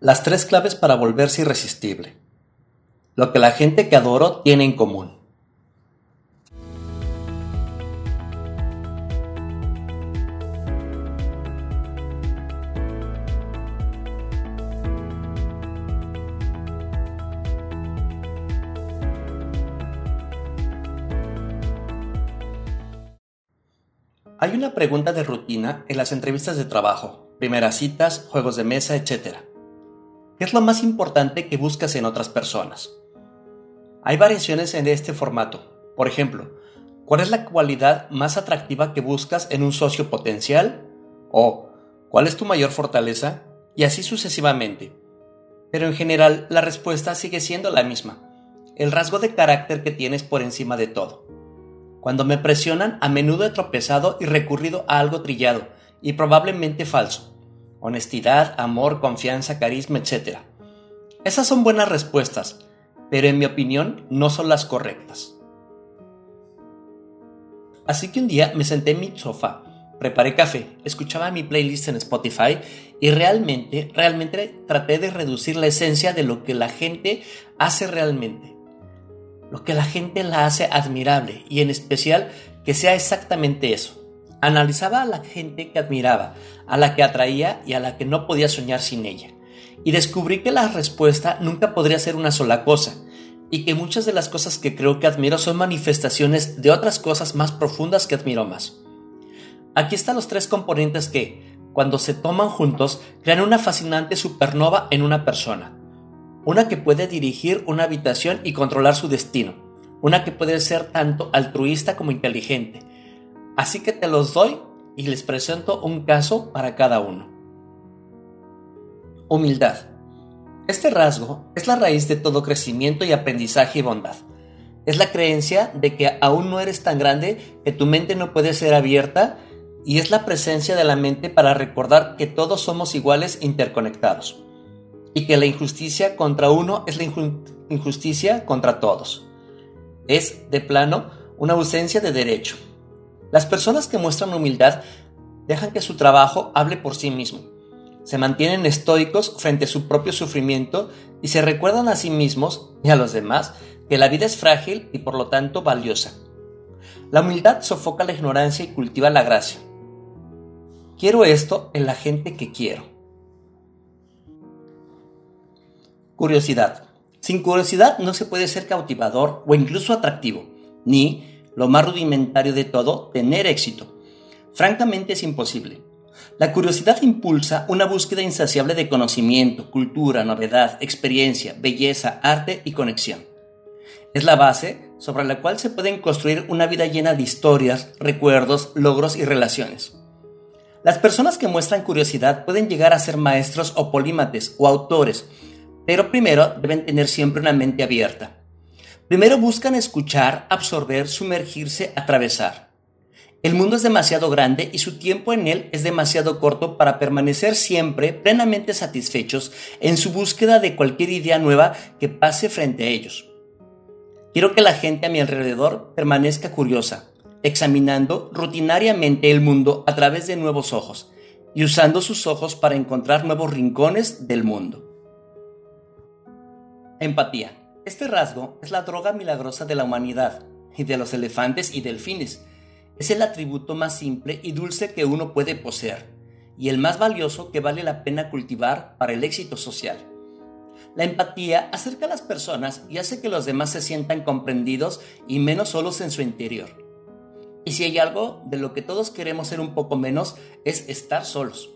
Las tres claves para volverse irresistible. Lo que la gente que adoro tiene en común. Hay una pregunta de rutina en las entrevistas de trabajo, primeras citas, juegos de mesa, etc. ¿Qué es lo más importante que buscas en otras personas? Hay variaciones en este formato. Por ejemplo, ¿cuál es la cualidad más atractiva que buscas en un socio potencial? O ¿cuál es tu mayor fortaleza? Y así sucesivamente. Pero en general la respuesta sigue siendo la misma. El rasgo de carácter que tienes por encima de todo. Cuando me presionan, a menudo he tropezado y recurrido a algo trillado y probablemente falso. Honestidad, amor, confianza, carisma, etc. Esas son buenas respuestas, pero en mi opinión no son las correctas. Así que un día me senté en mi sofá, preparé café, escuchaba mi playlist en Spotify y realmente, realmente traté de reducir la esencia de lo que la gente hace realmente lo que la gente la hace admirable y en especial que sea exactamente eso. Analizaba a la gente que admiraba, a la que atraía y a la que no podía soñar sin ella. Y descubrí que la respuesta nunca podría ser una sola cosa, y que muchas de las cosas que creo que admiro son manifestaciones de otras cosas más profundas que admiro más. Aquí están los tres componentes que, cuando se toman juntos, crean una fascinante supernova en una persona una que puede dirigir una habitación y controlar su destino, una que puede ser tanto altruista como inteligente. Así que te los doy y les presento un caso para cada uno. Humildad. Este rasgo es la raíz de todo crecimiento y aprendizaje y bondad. Es la creencia de que aún no eres tan grande que tu mente no puede ser abierta y es la presencia de la mente para recordar que todos somos iguales interconectados y que la injusticia contra uno es la injusticia contra todos. Es, de plano, una ausencia de derecho. Las personas que muestran humildad dejan que su trabajo hable por sí mismo. Se mantienen estoicos frente a su propio sufrimiento y se recuerdan a sí mismos y a los demás que la vida es frágil y por lo tanto valiosa. La humildad sofoca la ignorancia y cultiva la gracia. Quiero esto en la gente que quiero. Curiosidad. Sin curiosidad no se puede ser cautivador o incluso atractivo, ni, lo más rudimentario de todo, tener éxito. Francamente es imposible. La curiosidad impulsa una búsqueda insaciable de conocimiento, cultura, novedad, experiencia, belleza, arte y conexión. Es la base sobre la cual se pueden construir una vida llena de historias, recuerdos, logros y relaciones. Las personas que muestran curiosidad pueden llegar a ser maestros o polímates o autores, pero primero deben tener siempre una mente abierta. Primero buscan escuchar, absorber, sumergirse, atravesar. El mundo es demasiado grande y su tiempo en él es demasiado corto para permanecer siempre plenamente satisfechos en su búsqueda de cualquier idea nueva que pase frente a ellos. Quiero que la gente a mi alrededor permanezca curiosa, examinando rutinariamente el mundo a través de nuevos ojos y usando sus ojos para encontrar nuevos rincones del mundo. Empatía. Este rasgo es la droga milagrosa de la humanidad y de los elefantes y delfines. Es el atributo más simple y dulce que uno puede poseer y el más valioso que vale la pena cultivar para el éxito social. La empatía acerca a las personas y hace que los demás se sientan comprendidos y menos solos en su interior. Y si hay algo de lo que todos queremos ser un poco menos es estar solos.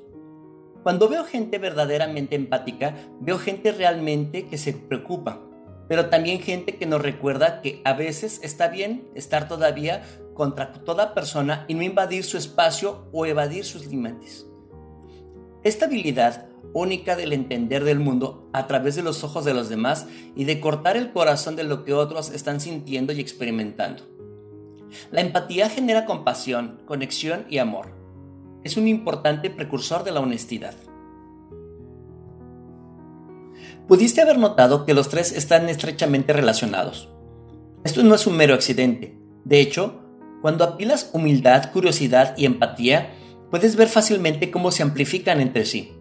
Cuando veo gente verdaderamente empática, veo gente realmente que se preocupa, pero también gente que nos recuerda que a veces está bien estar todavía contra toda persona y no invadir su espacio o evadir sus límites. Esta habilidad única del entender del mundo a través de los ojos de los demás y de cortar el corazón de lo que otros están sintiendo y experimentando. La empatía genera compasión, conexión y amor es un importante precursor de la honestidad. Pudiste haber notado que los tres están estrechamente relacionados. Esto no es un mero accidente. De hecho, cuando apilas humildad, curiosidad y empatía, puedes ver fácilmente cómo se amplifican entre sí.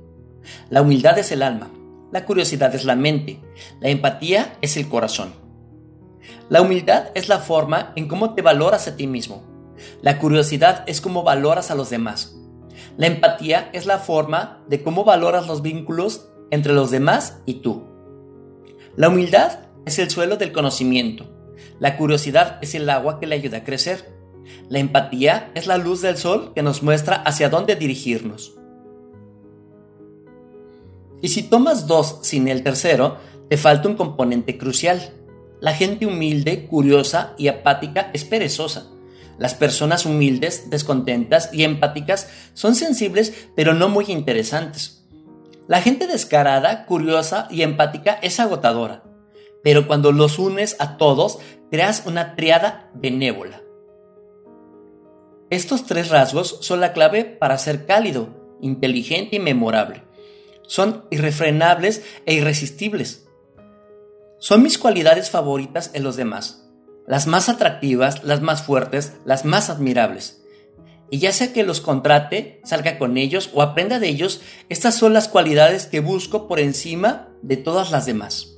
La humildad es el alma, La curiosidad es la mente. La empatía es el corazón. La humildad es la forma en cómo te valoras a ti mismo. La curiosidad es cómo valoras a los demás. La empatía es la forma de cómo valoras los vínculos entre los demás y tú. La humildad es el suelo del conocimiento. La curiosidad es el agua que le ayuda a crecer. La empatía es la luz del sol que nos muestra hacia dónde dirigirnos. Y si tomas dos sin el tercero, te falta un componente crucial. La gente humilde, curiosa y apática es perezosa. Las personas humildes, descontentas y empáticas son sensibles pero no muy interesantes. La gente descarada, curiosa y empática es agotadora. Pero cuando los unes a todos, creas una triada benévola. Estos tres rasgos son la clave para ser cálido, inteligente y memorable son irrefrenables e irresistibles. Son mis cualidades favoritas en los demás, las más atractivas, las más fuertes, las más admirables. Y ya sea que los contrate, salga con ellos o aprenda de ellos, estas son las cualidades que busco por encima de todas las demás.